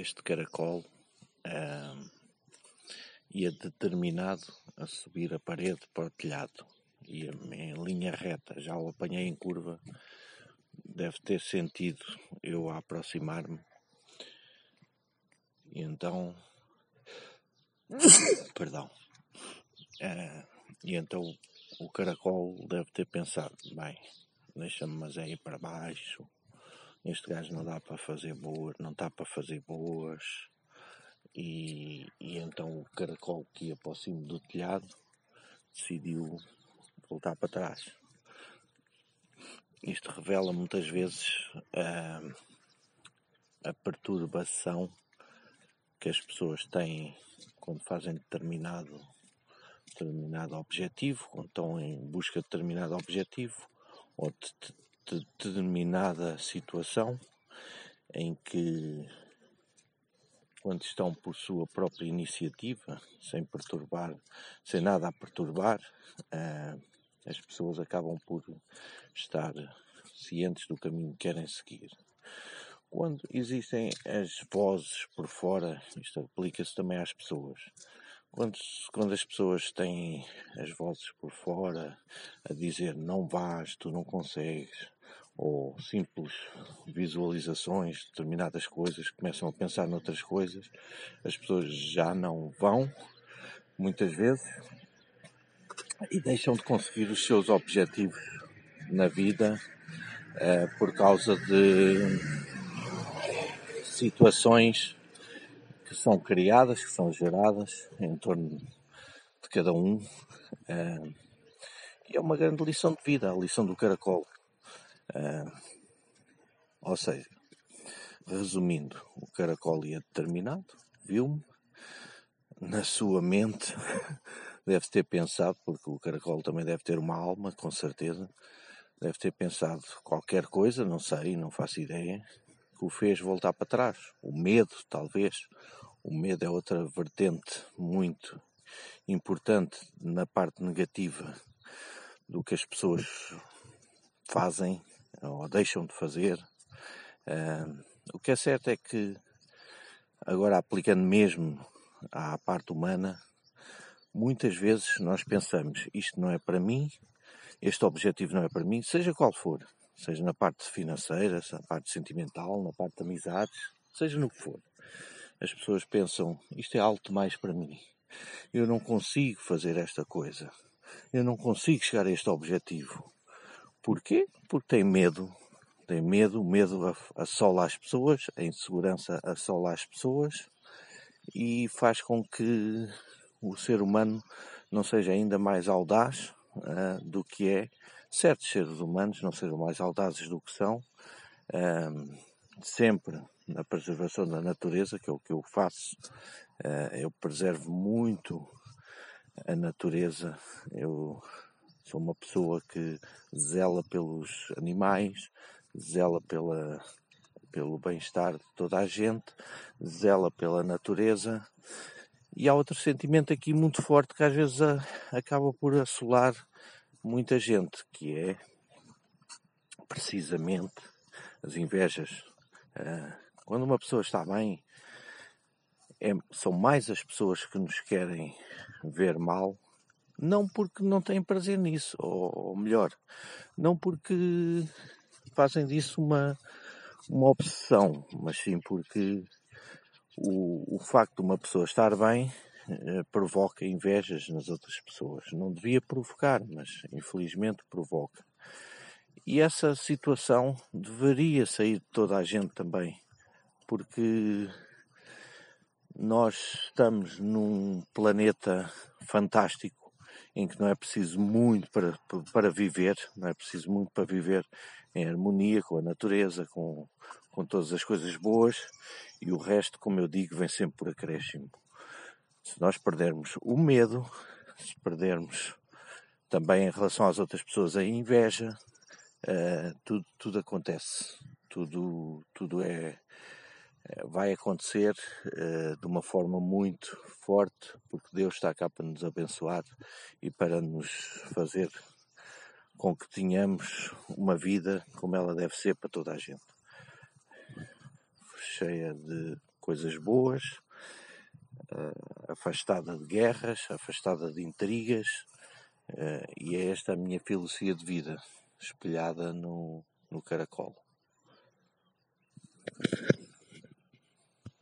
este caracol uh, ia determinado a subir a parede para o telhado. Ia em linha reta, já o apanhei em curva. Deve ter sentido eu a aproximar-me. E então. Perdão. Uh, e então o caracol deve ter pensado: bem, deixa-me mas é ir para baixo. Este gajo não dá para fazer boas, não está para fazer boas. E, e então o caracol que ia para o cimo do telhado decidiu voltar para trás. Isto revela muitas vezes a, a perturbação que as pessoas têm quando fazem determinado, determinado objetivo, quando estão em busca de determinado objetivo ou de, de, de determinada situação em que quando estão por sua própria iniciativa, sem perturbar, sem nada a perturbar, uh, as pessoas acabam por estar cientes do caminho que querem seguir. Quando existem as vozes por fora, isto aplica-se também às pessoas. Quando, quando as pessoas têm as vozes por fora a dizer não vás, tu não consegues, ou simples visualizações de determinadas coisas, começam a pensar noutras coisas, as pessoas já não vão, muitas vezes, e deixam de conseguir os seus objetivos na vida eh, por causa de situações que são criadas, que são geradas em torno de cada um. Eh, e é uma grande lição de vida, a lição do caracol. Uh, ou seja, resumindo, o caracol ia determinado, viu-me, na sua mente deve ter pensado, porque o caracol também deve ter uma alma, com certeza, deve ter pensado qualquer coisa, não sei, não faço ideia, que o fez voltar para trás. O medo, talvez. O medo é outra vertente muito importante na parte negativa do que as pessoas fazem ou deixam de fazer. Uh, o que é certo é que, agora aplicando mesmo à parte humana, muitas vezes nós pensamos isto não é para mim, este objetivo não é para mim, seja qual for, seja na parte financeira, na parte sentimental, na parte de amizades, seja no que for. As pessoas pensam isto é algo mais para mim. Eu não consigo fazer esta coisa. Eu não consigo chegar a este objetivo. Porquê? Porque tem medo. Tem medo, medo assola as pessoas, a insegurança assola as pessoas e faz com que o ser humano não seja ainda mais audaz uh, do que é. Certos seres humanos não sejam mais audazes do que são, uh, sempre na preservação da natureza, que é o que eu faço. Uh, eu preservo muito a natureza, eu Sou uma pessoa que zela pelos animais, zela pela, pelo bem-estar de toda a gente, zela pela natureza. E há outro sentimento aqui muito forte que às vezes a, acaba por assolar muita gente, que é precisamente as invejas. Uh, quando uma pessoa está bem, é, são mais as pessoas que nos querem ver mal não porque não têm prazer nisso, ou, ou melhor, não porque fazem disso uma, uma obsessão, mas sim porque o, o facto de uma pessoa estar bem eh, provoca invejas nas outras pessoas. Não devia provocar, mas infelizmente provoca. E essa situação deveria sair de toda a gente também, porque nós estamos num planeta fantástico em que não é preciso muito para, para viver, não é preciso muito para viver em harmonia com a natureza, com, com todas as coisas boas, e o resto, como eu digo, vem sempre por acréscimo. Se nós perdermos o medo, se perdermos também em relação às outras pessoas a inveja, uh, tudo, tudo acontece, tudo, tudo é, vai acontecer uh, de uma forma muito forte, porque Deus está cá para nos abençoar e para nos fazer com que tenhamos uma vida como ela deve ser para toda a gente, cheia de coisas boas, uh, afastada de guerras, afastada de intrigas, uh, e é esta a minha filosofia de vida, espelhada no, no caracol.